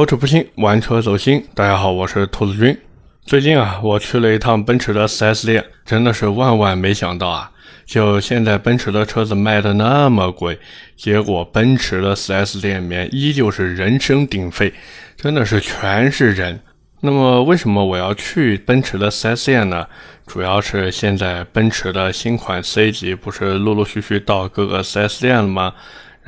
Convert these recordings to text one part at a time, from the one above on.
口齿不清，玩车走心。大家好，我是兔子君。最近啊，我去了一趟奔驰的 4S 店，真的是万万没想到啊！就现在奔驰的车子卖的那么贵，结果奔驰的 4S 店里面依旧是人声鼎沸，真的是全是人。那么为什么我要去奔驰的 4S 店呢？主要是现在奔驰的新款 C 级不是陆陆续续到各个 4S 店了吗？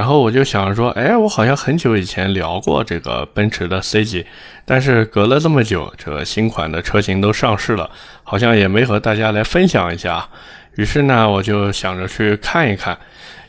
然后我就想说，哎，我好像很久以前聊过这个奔驰的 C 级，但是隔了这么久，这个新款的车型都上市了，好像也没和大家来分享一下。于是呢，我就想着去看一看。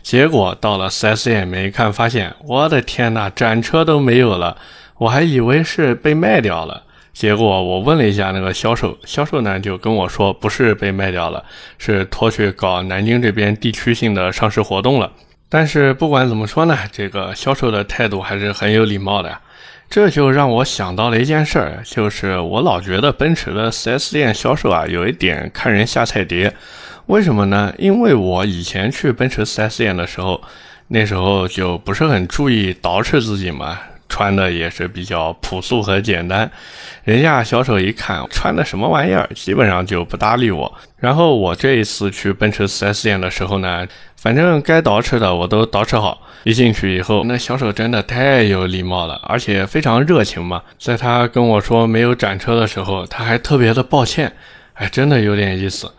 结果到了 4S 店里面一看，发现我的天呐，展车都没有了，我还以为是被卖掉了。结果我问了一下那个销售，销售呢就跟我说，不是被卖掉了，是拖去搞南京这边地区性的上市活动了。但是不管怎么说呢，这个销售的态度还是很有礼貌的，这就让我想到了一件事儿，就是我老觉得奔驰的 4S 店销售啊，有一点看人下菜碟。为什么呢？因为我以前去奔驰 4S 店的时候，那时候就不是很注意捯饬自己嘛。穿的也是比较朴素和简单，人家销售一看穿的什么玩意儿，基本上就不搭理我。然后我这一次去奔驰 4S 店的时候呢，反正该捯饬的我都捯饬好。一进去以后，那销售真的太有礼貌了，而且非常热情嘛。在他跟我说没有展车的时候，他还特别的抱歉，哎，真的有点意思。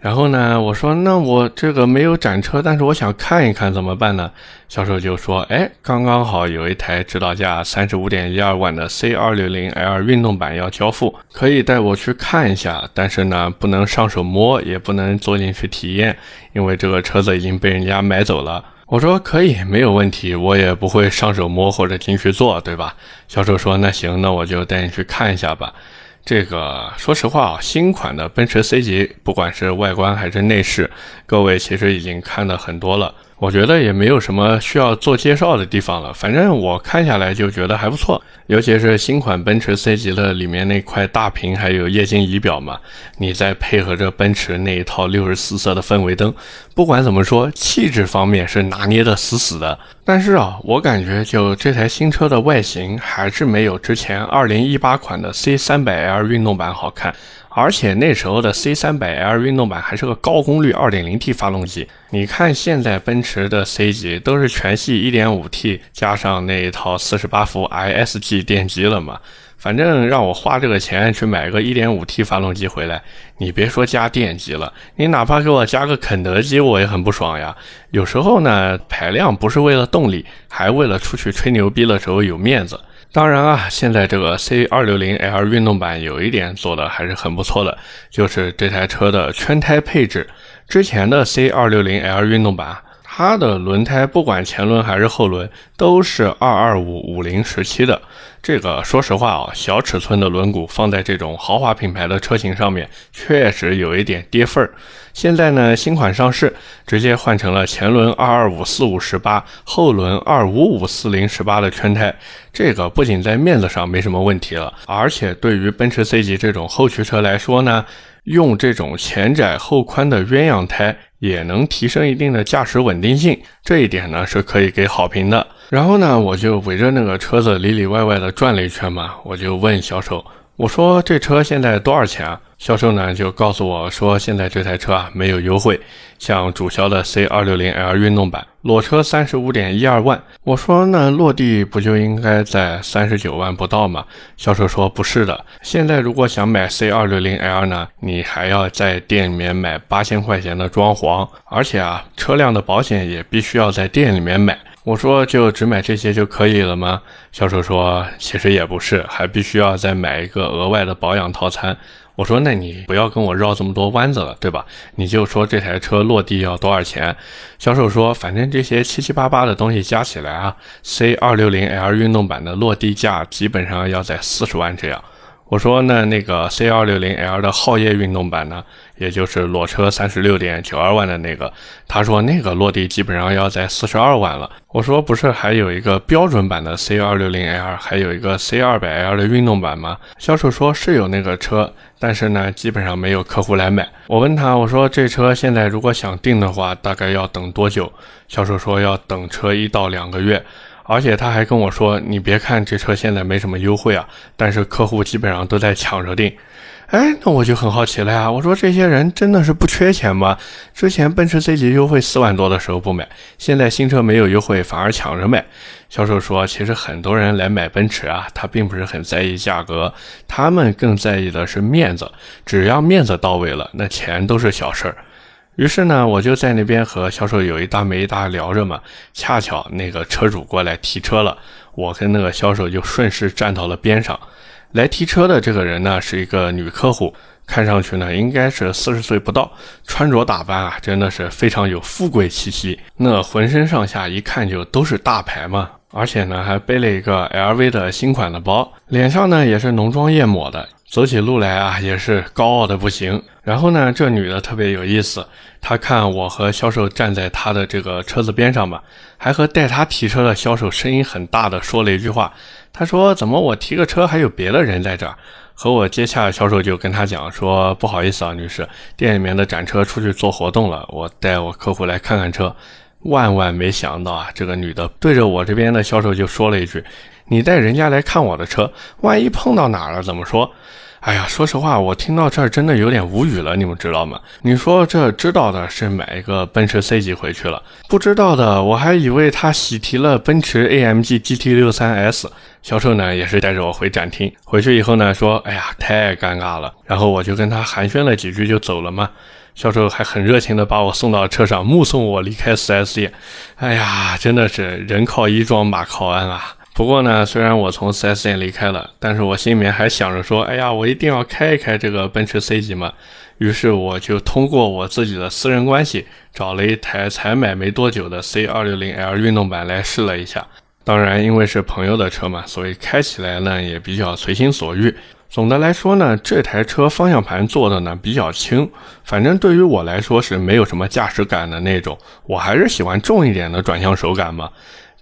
然后呢，我说那我这个没有展车，但是我想看一看怎么办呢？销售就说，哎，刚刚好有一台指导价三十五点一二万的 C 二六零 L 运动版要交付，可以带我去看一下，但是呢，不能上手摸，也不能坐进去体验，因为这个车子已经被人家买走了。我说可以，没有问题，我也不会上手摸或者进去坐，对吧？销售说，那行，那我就带你去看一下吧。这个说实话啊，新款的奔驰 C 级，不管是外观还是内饰，各位其实已经看的很多了。我觉得也没有什么需要做介绍的地方了，反正我看下来就觉得还不错，尤其是新款奔驰 C 级的里面那块大屏，还有液晶仪表嘛，你再配合着奔驰那一套六十四色的氛围灯，不管怎么说，气质方面是拿捏的死死的。但是啊，我感觉就这台新车的外形还是没有之前二零一八款的 C 三百 L 运动版好看。而且那时候的 C 三百 L 运动版还是个高功率 2.0T 发动机，你看现在奔驰的 C 级都是全系 1.5T 加上那一套48伏 ISG 电机了嘛？反正让我花这个钱去买个 1.5T 发动机回来，你别说加电机了，你哪怕给我加个肯德基，我也很不爽呀。有时候呢，排量不是为了动力，还为了出去吹牛逼的时候有面子。当然啊，现在这个 C 二六零 L 运动版有一点做的还是很不错的，就是这台车的圈胎配置。之前的 C 二六零 L 运动版，它的轮胎不管前轮还是后轮都是二二五五零十七的。这个说实话啊，小尺寸的轮毂放在这种豪华品牌的车型上面，确实有一点跌份儿。现在呢，新款上市，直接换成了前轮二二五四五十八，后轮二五五四零十八的圈胎。这个不仅在面子上没什么问题了，而且对于奔驰 C 级这种后驱车来说呢，用这种前窄后宽的鸳鸯胎也能提升一定的驾驶稳定性，这一点呢是可以给好评的。然后呢，我就围着那个车子里里外外的转了一圈嘛，我就问销售。我说这车现在多少钱啊？销售呢就告诉我说，现在这台车啊没有优惠，像主销的 C 二六零 L 运动版裸车三十五点一二万。我说那落地不就应该在三十九万不到吗？销售说不是的，现在如果想买 C 二六零 L 呢，你还要在店里面买八千块钱的装潢，而且啊车辆的保险也必须要在店里面买。我说就只买这些就可以了吗？销售说其实也不是，还必须要再买一个额外的保养套餐。我说那你不要跟我绕这么多弯子了，对吧？你就说这台车落地要多少钱？销售说反正这些七七八八的东西加起来啊，C 二六零 L 运动版的落地价基本上要在四十万这样。我说那那个 C 二六零 L 的皓夜运动版呢，也就是裸车三十六点九二万的那个，他说那个落地基本上要在四十二万了。我说不是还有一个标准版的 C 二六零 L，还有一个 C 二百 L 的运动版吗？销售说是有那个车，但是呢基本上没有客户来买。我问他我说这车现在如果想订的话，大概要等多久？销售说要等车一到两个月。而且他还跟我说：“你别看这车现在没什么优惠啊，但是客户基本上都在抢着订。”哎，那我就很好奇了呀。我说这些人真的是不缺钱吗？之前奔驰 C 级优惠四万多的时候不买，现在新车没有优惠反而抢着买。销售说，其实很多人来买奔驰啊，他并不是很在意价格，他们更在意的是面子。只要面子到位了，那钱都是小事儿。于是呢，我就在那边和销售有一搭没一搭聊着嘛。恰巧那个车主过来提车了，我跟那个销售就顺势站到了边上。来提车的这个人呢，是一个女客户，看上去呢应该是四十岁不到，穿着打扮啊真的是非常有富贵气息，那浑身上下一看就都是大牌嘛，而且呢还背了一个 LV 的新款的包，脸上呢也是浓妆艳抹的，走起路来啊也是高傲的不行。然后呢，这女的特别有意思，她看我和销售站在她的这个车子边上嘛，还和带她提车的销售声音很大的说了一句话。她说：“怎么我提个车还有别的人在这儿？”和我接洽销售就跟他讲说：“不好意思啊，女士，店里面的展车出去做活动了，我带我客户来看看车。”万万没想到啊，这个女的对着我这边的销售就说了一句：“你带人家来看我的车，万一碰到哪儿了怎么说？”哎呀，说实话，我听到这儿真的有点无语了，你们知道吗？你说这知道的是买一个奔驰 C 级回去了，不知道的我还以为他喜提了奔驰 AMG GT63S。销售呢也是带着我回展厅，回去以后呢说，哎呀，太尴尬了。然后我就跟他寒暄了几句就走了嘛。销售还很热情的把我送到车上，目送我离开 4S 店。哎呀，真的是人靠衣装，马靠鞍啊。不过呢，虽然我从 4S 店离开了，但是我心里面还想着说，哎呀，我一定要开一开这个奔驰 C 级嘛。于是我就通过我自己的私人关系，找了一台才买没多久的 C260L 运动版来试了一下。当然，因为是朋友的车嘛，所以开起来呢也比较随心所欲。总的来说呢，这台车方向盘做的呢比较轻，反正对于我来说是没有什么驾驶感的那种，我还是喜欢重一点的转向手感嘛。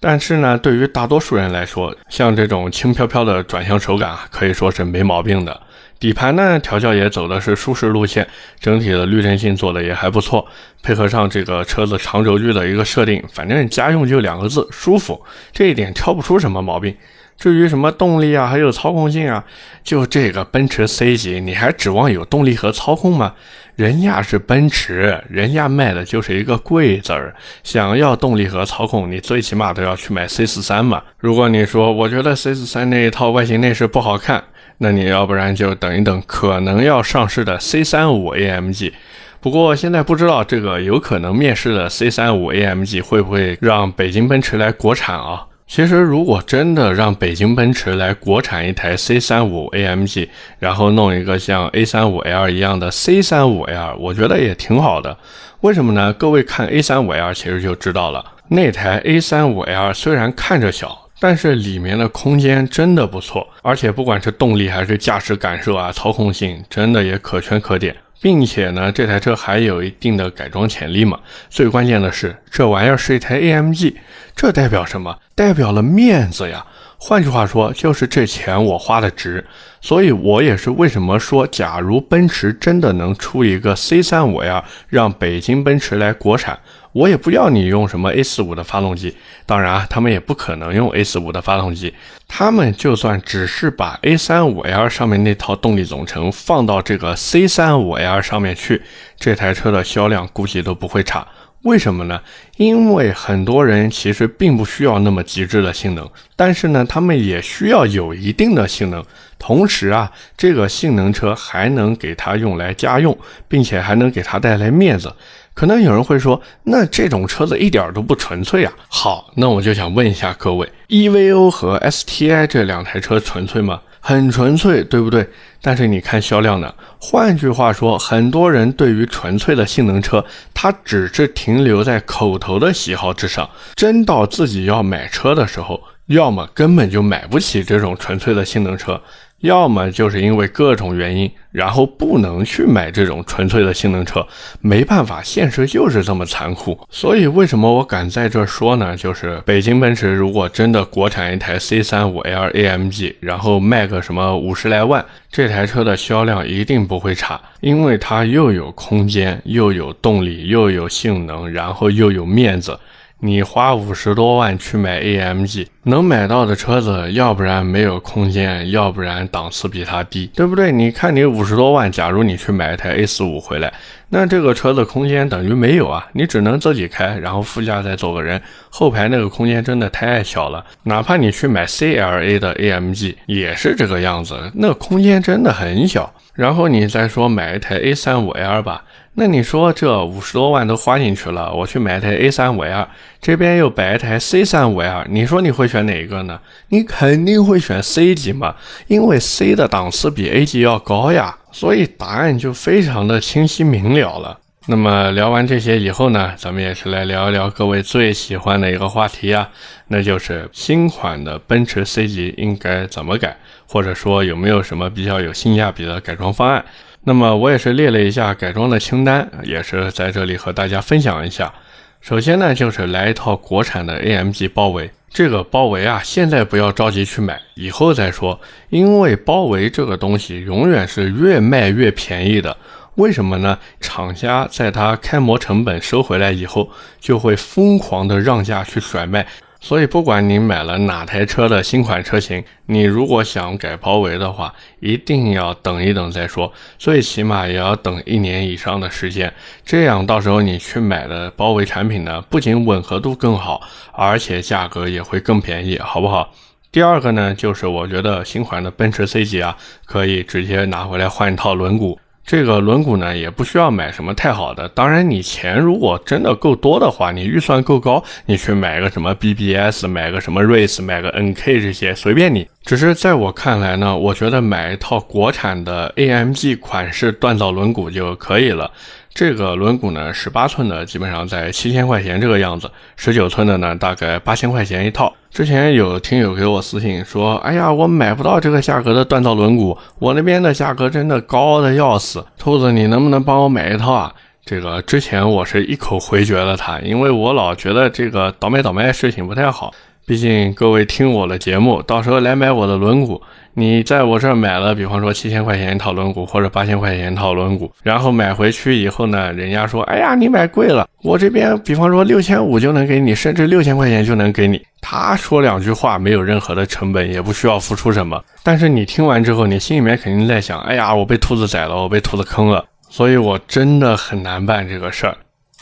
但是呢，对于大多数人来说，像这种轻飘飘的转向手感啊，可以说是没毛病的。底盘呢，调教也走的是舒适路线，整体的滤震性做的也还不错。配合上这个车子长轴距的一个设定，反正家用就两个字，舒服。这一点挑不出什么毛病。至于什么动力啊，还有操控性啊，就这个奔驰 C 级，你还指望有动力和操控吗？人家是奔驰，人家卖的就是一个贵字儿。想要动力和操控，你最起码都要去买 C 四三嘛。如果你说我觉得 C 四三那一套外形内饰不好看，那你要不然就等一等可能要上市的 C 三五 AMG。不过现在不知道这个有可能面世的 C 三五 AMG 会不会让北京奔驰来国产啊？其实，如果真的让北京奔驰来国产一台 C35 AMG，然后弄一个像 A35L 一样的 C35L，我觉得也挺好的。为什么呢？各位看 A35L 其实就知道了。那台 A35L 虽然看着小，但是里面的空间真的不错，而且不管是动力还是驾驶感受啊，操控性真的也可圈可点。并且呢，这台车还有一定的改装潜力嘛。最关键的是，这玩意儿是一台 AMG，这代表什么？代表了面子呀。换句话说，就是这钱我花的值。所以我也是为什么说，假如奔驰真的能出一个 C35L，让北京奔驰来国产。我也不要你用什么 A 四五的发动机，当然啊，他们也不可能用 A 四五的发动机。他们就算只是把 A 三五 L 上面那套动力总成放到这个 C 三五 L 上面去，这台车的销量估计都不会差。为什么呢？因为很多人其实并不需要那么极致的性能，但是呢，他们也需要有一定的性能。同时啊，这个性能车还能给他用来家用，并且还能给他带来面子。可能有人会说，那这种车子一点都不纯粹啊。好，那我就想问一下各位，EVO 和 STI 这两台车纯粹吗？很纯粹，对不对？但是你看销量呢？换句话说，很多人对于纯粹的性能车，他只是停留在口头的喜好之上，真到自己要买车的时候，要么根本就买不起这种纯粹的性能车。要么就是因为各种原因，然后不能去买这种纯粹的性能车，没办法，现实就是这么残酷。所以为什么我敢在这说呢？就是北京奔驰如果真的国产一台 C35L AMG，然后卖个什么五十来万，这台车的销量一定不会差，因为它又有空间，又有动力，又有性能，然后又有面子。你花五十多万去买 AMG，能买到的车子，要不然没有空间，要不然档次比它低，对不对？你看你五十多万，假如你去买一台 A 四五回来，那这个车子空间等于没有啊，你只能自己开，然后副驾再坐个人，后排那个空间真的太小了。哪怕你去买 CLA 的 AMG，也是这个样子，那空间真的很小。然后你再说买一台 A 三五 L 吧。那你说这五十多万都花进去了，我去买台 A 三五 L，这边又摆一台 C 三五 L，你说你会选哪一个呢？你肯定会选 C 级嘛，因为 C 的档次比 A 级要高呀，所以答案就非常的清晰明了了。那么聊完这些以后呢，咱们也是来聊一聊各位最喜欢的一个话题啊，那就是新款的奔驰 C 级应该怎么改，或者说有没有什么比较有性价比的改装方案？那么我也是列了一下改装的清单，也是在这里和大家分享一下。首先呢，就是来一套国产的 AMG 包围。这个包围啊，现在不要着急去买，以后再说。因为包围这个东西永远是越卖越便宜的。为什么呢？厂家在它开模成本收回来以后，就会疯狂的让价去甩卖。所以，不管你买了哪台车的新款车型，你如果想改包围的话，一定要等一等再说，最起码也要等一年以上的时间。这样到时候你去买的包围产品呢，不仅吻合度更好，而且价格也会更便宜，好不好？第二个呢，就是我觉得新款的奔驰 C 级啊，可以直接拿回来换一套轮毂。这个轮毂呢，也不需要买什么太好的。当然，你钱如果真的够多的话，你预算够高，你去买个什么 BBS，买个什么 Race，买个 NK 这些，随便你。只是在我看来呢，我觉得买一套国产的 AMG 款式锻造轮毂就可以了。这个轮毂呢，十八寸的基本上在七千块钱这个样子，十九寸的呢大概八千块钱一套。之前有听友给我私信说，哎呀，我买不到这个价格的锻造轮毂，我那边的价格真的高的要死。兔子，你能不能帮我买一套啊？这个之前我是一口回绝了他，因为我老觉得这个倒卖倒卖事情不太好。毕竟各位听我的节目，到时候来买我的轮毂，你在我这儿买了，比方说七千块钱一套轮毂，或者八千块钱一套轮毂，然后买回去以后呢，人家说，哎呀，你买贵了，我这边比方说六千五就能给你，甚至六千块钱就能给你。他说两句话没有任何的成本，也不需要付出什么，但是你听完之后，你心里面肯定在想，哎呀，我被兔子宰了，我被兔子坑了，所以我真的很难办这个事儿。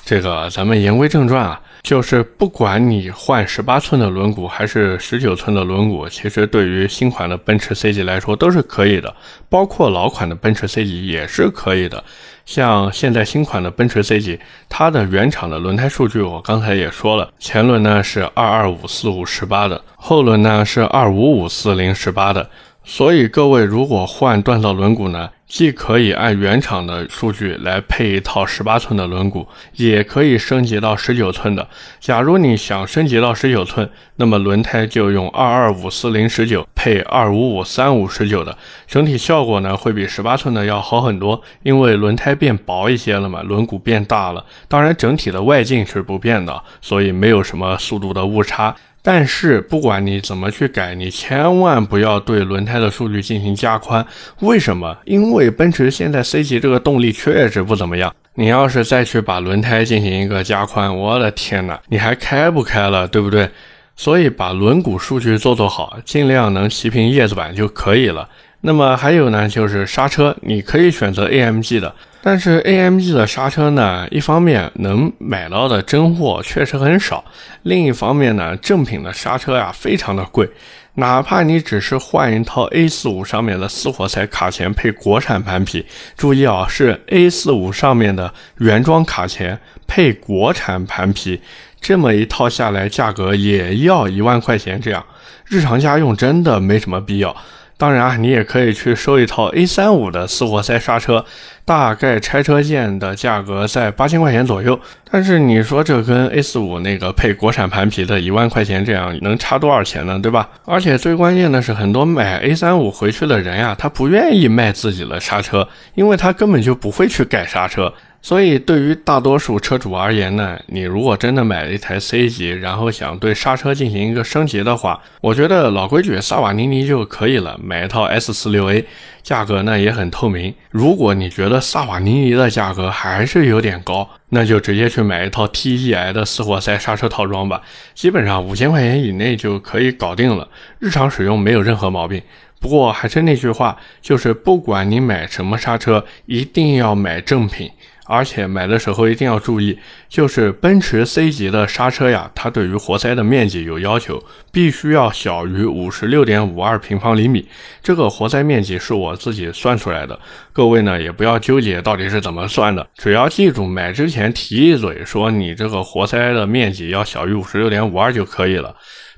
这个咱们言归正传啊。就是不管你换十八寸的轮毂还是十九寸的轮毂，其实对于新款的奔驰 C 级来说都是可以的，包括老款的奔驰 C 级也是可以的。像现在新款的奔驰 C 级，它的原厂的轮胎数据我刚才也说了，前轮呢是二二五四五十八的，后轮呢是二五五四零十八的。所以各位如果换锻造轮毂呢？既可以按原厂的数据来配一套十八寸的轮毂，也可以升级到十九寸的。假如你想升级到十九寸，那么轮胎就用二二五四零十九配二五五三五十九的，整体效果呢会比十八寸的要好很多，因为轮胎变薄一些了嘛，轮毂变大了。当然整体的外径是不变的，所以没有什么速度的误差。但是不管你怎么去改，你千万不要对轮胎的数据进行加宽。为什么？因为奔驰现在 C 级这个动力确实不怎么样。你要是再去把轮胎进行一个加宽，我的天哪，你还开不开了，对不对？所以把轮毂数据做做好，尽量能齐平叶子板就可以了。那么还有呢，就是刹车，你可以选择 AMG 的。但是 AMG 的刹车呢，一方面能买到的真货确实很少，另一方面呢，正品的刹车呀非常的贵，哪怕你只是换一套 A45 上面的四活塞卡钳配国产盘皮，注意啊，是 A45 上面的原装卡钳配国产盘皮，这么一套下来价格也要一万块钱这样，日常家用真的没什么必要。当然啊，你也可以去收一套 A 三五的四活塞刹车，大概拆车件的价格在八千块钱左右。但是你说这跟 A 四五那个配国产盘皮的一万块钱这样能差多少钱呢？对吧？而且最关键的是，很多买 A 三五回去的人呀，他不愿意卖自己的刹车，因为他根本就不会去改刹车。所以对于大多数车主而言呢，你如果真的买了一台 C 级，然后想对刹车进行一个升级的话，我觉得老规矩萨瓦尼尼就可以了，买一套 S 四六 A，价格呢也很透明。如果你觉得萨瓦尼尼的价格还是有点高，那就直接去买一套 TEI 的四活塞刹车套装吧，基本上五千块钱以内就可以搞定了，日常使用没有任何毛病。不过还是那句话，就是不管你买什么刹车，一定要买正品。而且买的时候一定要注意，就是奔驰 C 级的刹车呀，它对于活塞的面积有要求，必须要小于五十六点五二平方厘米。这个活塞面积是我自己算出来的，各位呢也不要纠结到底是怎么算的，只要记住买之前提一嘴，说你这个活塞的面积要小于五十六点五二就可以了。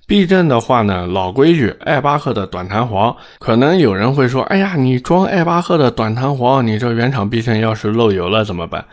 避震的话呢，老规矩，艾巴赫的短弹簧。可能有人会说，哎呀，你装艾巴赫的短弹簧，你这原厂避震要是漏油了怎么办？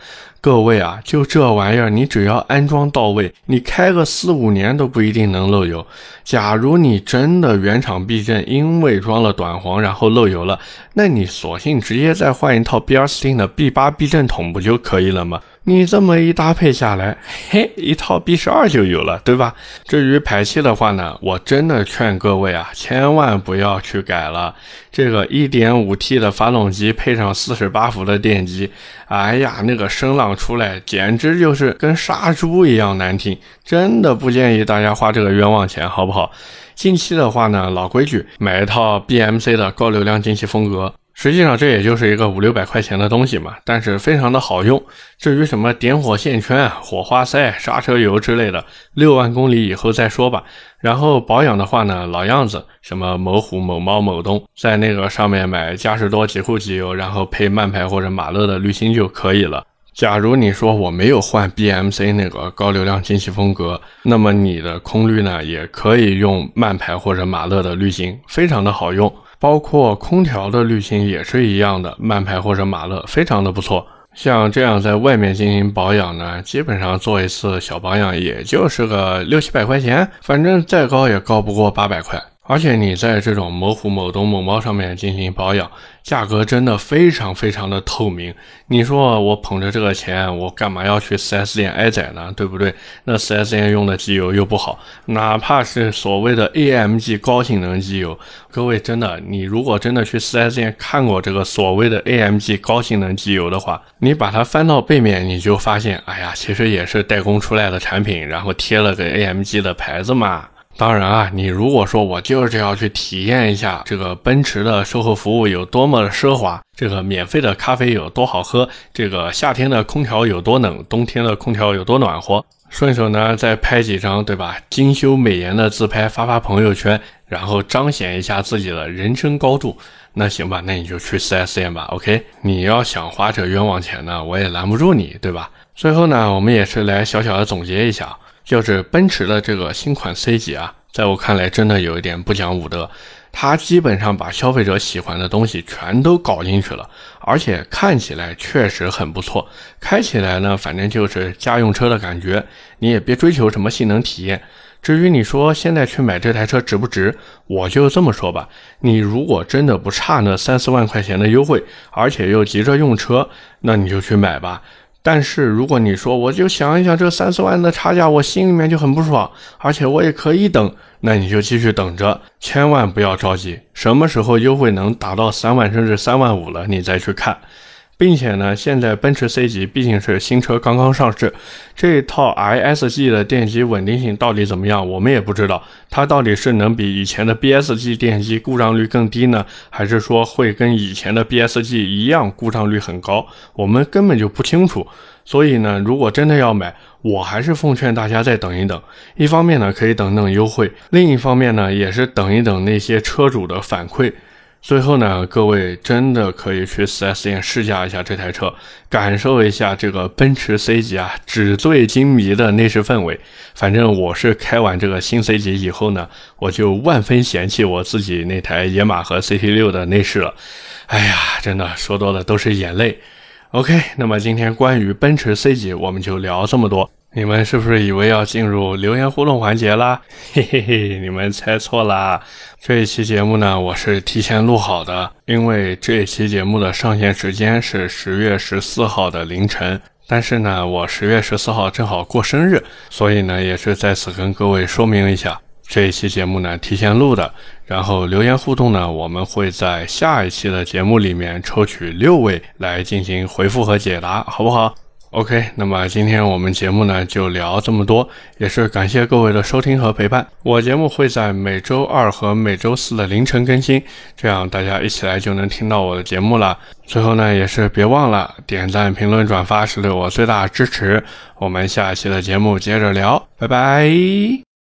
各位啊，就这玩意儿，你只要安装到位，你开个四五年都不一定能漏油。假如你真的原厂避震因为装了短簧然后漏油了，那你索性直接再换一套比尔斯汀的 B 八避震筒不就可以了吗？你这么一搭配下来，嘿，一套 B 十二就有了，对吧？至于排气的话呢，我真的劝各位啊，千万不要去改了。这个 1.5T 的发动机配上48伏的电机，哎呀，那个声浪出来简直就是跟杀猪一样难听，真的不建议大家花这个冤枉钱，好不好？近期的话呢，老规矩，买一套 BMC 的高流量进气风格。实际上这也就是一个五六百块钱的东西嘛，但是非常的好用。至于什么点火线圈、火花塞、刹车油之类的，六万公里以后再说吧。然后保养的话呢，老样子，什么某虎、某猫、某东，在那个上面买嘉实多极护机油，然后配慢排或者马勒的滤芯就可以了。假如你说我没有换 BMC 那个高流量进气风格，那么你的空滤呢，也可以用慢排或者马勒的滤芯，非常的好用。包括空调的滤芯也是一样的，慢排或者马勒，非常的不错。像这样在外面进行保养呢，基本上做一次小保养也就是个六七百块钱，反正再高也高不过八百块。而且你在这种某虎、某东、某猫上面进行保养，价格真的非常非常的透明。你说我捧着这个钱，我干嘛要去 4S 店挨宰呢？对不对？那 4S 店用的机油又不好，哪怕是所谓的 AMG 高性能机油，各位真的，你如果真的去 4S 店看过这个所谓的 AMG 高性能机油的话，你把它翻到背面，你就发现，哎呀，其实也是代工出来的产品，然后贴了个 AMG 的牌子嘛。当然啊，你如果说我就是要去体验一下这个奔驰的售后服务有多么的奢华，这个免费的咖啡有多好喝，这个夏天的空调有多冷，冬天的空调有多暖和，顺手呢再拍几张，对吧？精修美颜的自拍发发朋友圈，然后彰显一下自己的人生高度，那行吧，那你就去 4S 店吧。OK，你要想花这冤枉钱呢，我也拦不住你，对吧？最后呢，我们也是来小小的总结一下。就是奔驰的这个新款 C 级啊，在我看来真的有一点不讲武德，它基本上把消费者喜欢的东西全都搞进去了，而且看起来确实很不错，开起来呢，反正就是家用车的感觉，你也别追求什么性能体验。至于你说现在去买这台车值不值，我就这么说吧，你如果真的不差那三四万块钱的优惠，而且又急着用车，那你就去买吧。但是如果你说我就想一想这三四万的差价，我心里面就很不爽，而且我也可以等，那你就继续等着，千万不要着急，什么时候优惠能达到三万甚至三万五了，你再去看。并且呢，现在奔驰 C 级毕竟是新车刚刚上市，这套 ISG 的电机稳定性到底怎么样，我们也不知道。它到底是能比以前的 BSG 电机故障率更低呢，还是说会跟以前的 BSG 一样故障率很高？我们根本就不清楚。所以呢，如果真的要买，我还是奉劝大家再等一等。一方面呢，可以等等优惠；另一方面呢，也是等一等那些车主的反馈。最后呢，各位真的可以去 4S 店试驾一下这台车，感受一下这个奔驰 C 级啊纸醉金迷的内饰氛围。反正我是开完这个新 C 级以后呢，我就万分嫌弃我自己那台野马和 CT6 的内饰了。哎呀，真的说多了都是眼泪。OK，那么今天关于奔驰 C 级我们就聊这么多。你们是不是以为要进入留言互动环节啦？嘿嘿嘿，你们猜错啦！这一期节目呢，我是提前录好的，因为这一期节目的上线时间是十月十四号的凌晨。但是呢，我十月十四号正好过生日，所以呢，也是在此跟各位说明一下，这一期节目呢提前录的。然后留言互动呢，我们会在下一期的节目里面抽取六位来进行回复和解答，好不好？OK，那么今天我们节目呢就聊这么多，也是感谢各位的收听和陪伴。我节目会在每周二和每周四的凌晨更新，这样大家一起来就能听到我的节目了。最后呢，也是别忘了点赞、评论、转发是对我最大的支持。我们下期的节目接着聊，拜拜。